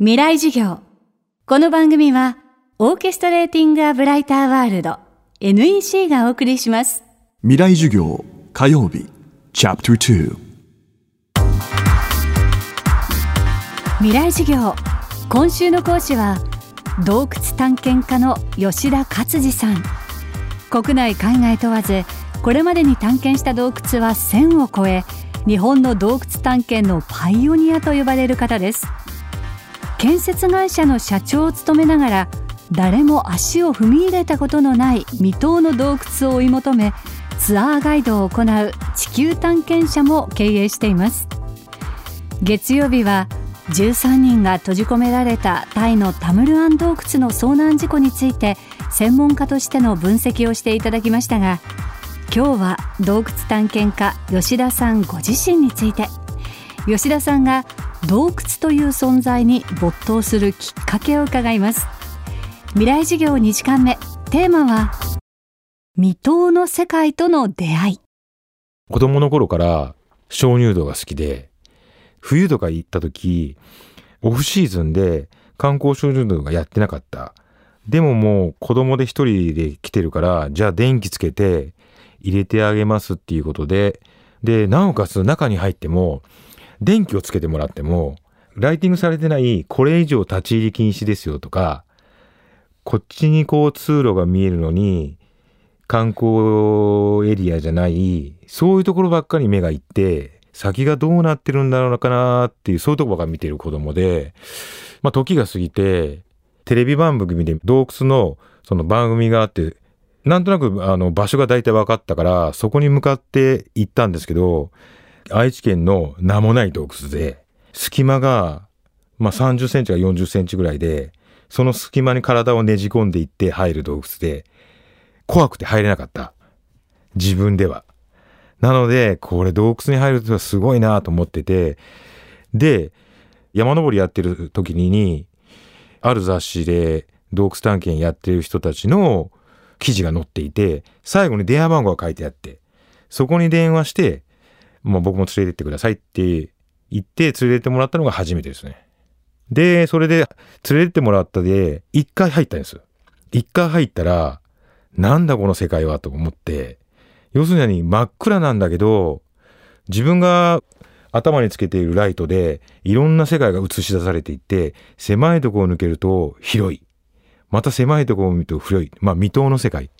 未来授業。この番組はオーケストレーティング・ア・ブライター・ワールド NEC がお送りします。未来授業火曜日チャプター未来授業。今週の講師は洞窟探検家の吉田勝次さん。国内海外問わずこれまでに探検した洞窟は1000を超え日本の洞窟探検のパイオニアと呼ばれる方です建設会社の社長を務めながら誰も足を踏み入れたことのない未踏の洞窟を追い求めツアーガイドを行う地球探検者も経営しています。月曜日は13人が閉じ込められたタイのタムルアン洞窟の遭難事故について専門家としての分析をしていただきましたが今日は洞窟探検家吉田さんご自身について。吉田さんが洞窟という存在に没頭するきっかけを伺います。未来授業2時間目。テーマは未踏の世界との出会い。子供の頃から鍾乳洞が好きで冬とか行った時オフシーズンで観光鍾乳洞がやってなかった。でももう子供で一人で来てるからじゃあ電気つけて入れてあげますっていうことででなおかつ中に入っても電気をつけてもらってもライティングされてないこれ以上立ち入り禁止ですよとかこっちにこう通路が見えるのに観光エリアじゃないそういうところばっかり目がいって先がどうなってるんだろうかなっていうそういうとこばっかり見てる子供で、まあ、時が過ぎてテレビ番組で洞窟のその番組があってなんとなくあの場所が大体分かったからそこに向かって行ったんですけど愛知県の名もない洞窟で、隙間が、まあ、30センチか40センチぐらいで、その隙間に体をねじ込んでいって入る洞窟で、怖くて入れなかった。自分では。なので、これ洞窟に入るとはすごいなと思ってて、で、山登りやってる時に、ある雑誌で洞窟探検やってる人たちの記事が載っていて、最後に電話番号が書いてあって、そこに電話して、もう僕も連れてってくださいって言って連れてってもらったのが初めてですね。で、それで連れてってもらったで、一回入ったんです。一回入ったら、なんだこの世界はと思って、要するに真っ暗なんだけど、自分が頭につけているライトでいろんな世界が映し出されていて、狭いところを抜けると広い。また狭いところを見ると広い。まあ未踏の世界。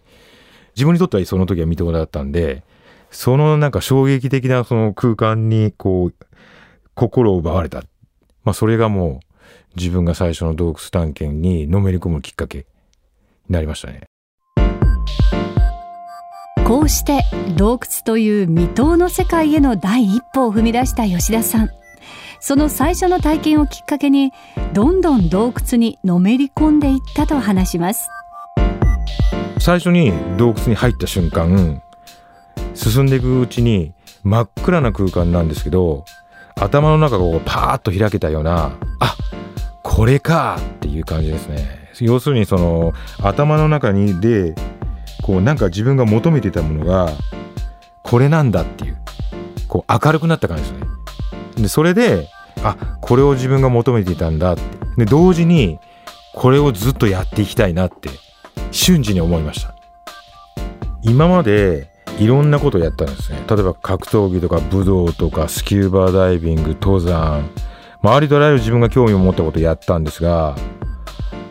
自分にとってはその時は未踏だったんで、そのなんか衝撃的なその空間にこう、心を奪われた。まあそれがもう自分が最初の洞窟探検にのめり込むきっかけになりましたね。こうして洞窟という未踏の世界への第一歩を踏み出した吉田さん。その最初の体験をきっかけに、どんどん洞窟にのめり込んでいったと話します。最初に洞窟に入った瞬間、進んでいくうちに真っ暗な空間なんですけど頭の中がパーッと開けたようなあこれかっていう感じですね。要するにその頭の中にでこうなんか自分が求めてたものがこれなんだっていうこう明るくなった感じですね。でそれであこれを自分が求めていたんだって。で同時にこれをずっとやっていきたいなって瞬時に思いました。今までいろんなことをやったんですね。例えば格闘技とか武道とかスキューバーダイビング登山。周りとあらゆる自分が興味を持ったことをやったんですが、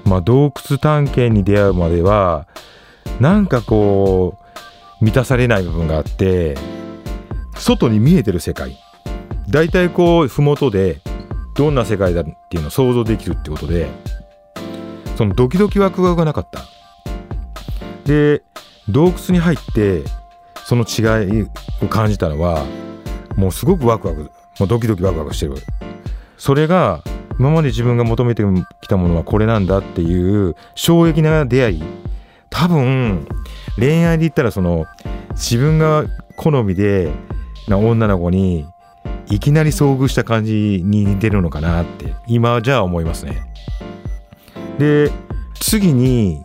まあ、洞窟探検に出会うまではなんかこう満たされない部分があって外に見えてる世界。大体こう麓でどんな世界だっていうのを想像できるってことでそのドキドキワクワクがなかった。で洞窟に入ってその違いを感じたのはもうすごくワクワクもうドキドキワクワクしてる。それが今まで自分が求めてきたものはこれなんだっていう衝撃な出会い。多分恋愛で言ったらその自分が好みでな女の子にいきなり遭遇した感じに似てるのかなって今じゃあ思いますね。で次に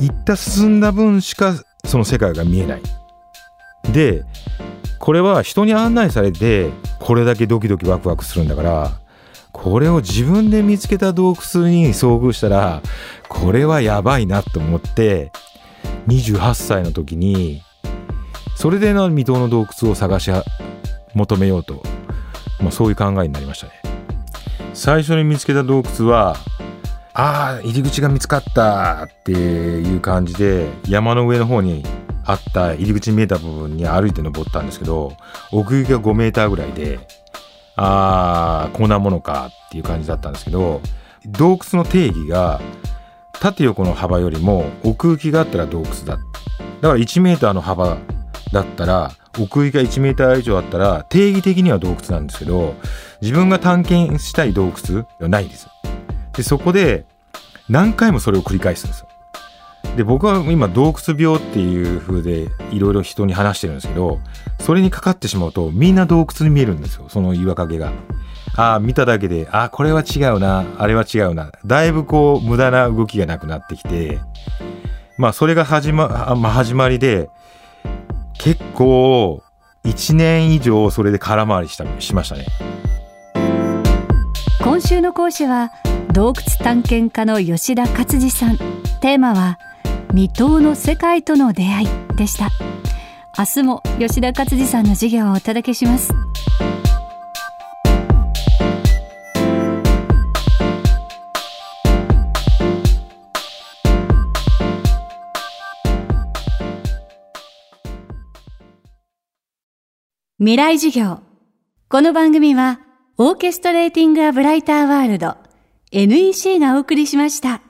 行った進んだ分しかその世界が見えない。でこれは人に案内されてこれだけドキドキワクワクするんだからこれを自分で見つけた洞窟に遭遇したらこれはやばいなと思って28歳の時にそれでの未踏の洞窟を探し求めようと、まあ、そういう考えになりましたね。最初に見つけた洞窟はああ入り口が見つかったっていう感じで山の上の方にあった入り口に見えた部分に歩いて登ったんですけど奥行きが5メーターぐらいでああこんなものかっていう感じだったんですけど洞窟の定義が縦横の幅よりも奥行きがあったら洞窟だだから1メーターの幅だったら奥行きが1メーター以上あったら定義的には洞窟なんですけど自分が探検したい洞窟はないんです。でそこで何回もそれを繰り返すんですよ。で僕は今洞窟病っていう風でいろいろ人に話してるんですけどそれにかかってしまうとみんな洞窟に見えるんですよ。その岩陰が。ああ見ただけでああこれは違うな。あれは違うな。だいぶこう無駄な動きがなくなってきてまあそれが始ま,、まあ、始まりで結構1年以上それで空回りしたしましたね。今週の講師は洞窟探検家の吉田勝次さん。テーマは未踏の世界との出会いでした。明日も吉田勝次さんの授業をお届けします。未来授業。この番組はオーケストレーティング・ア・ブライター・ワールド。NEC がお送りしました。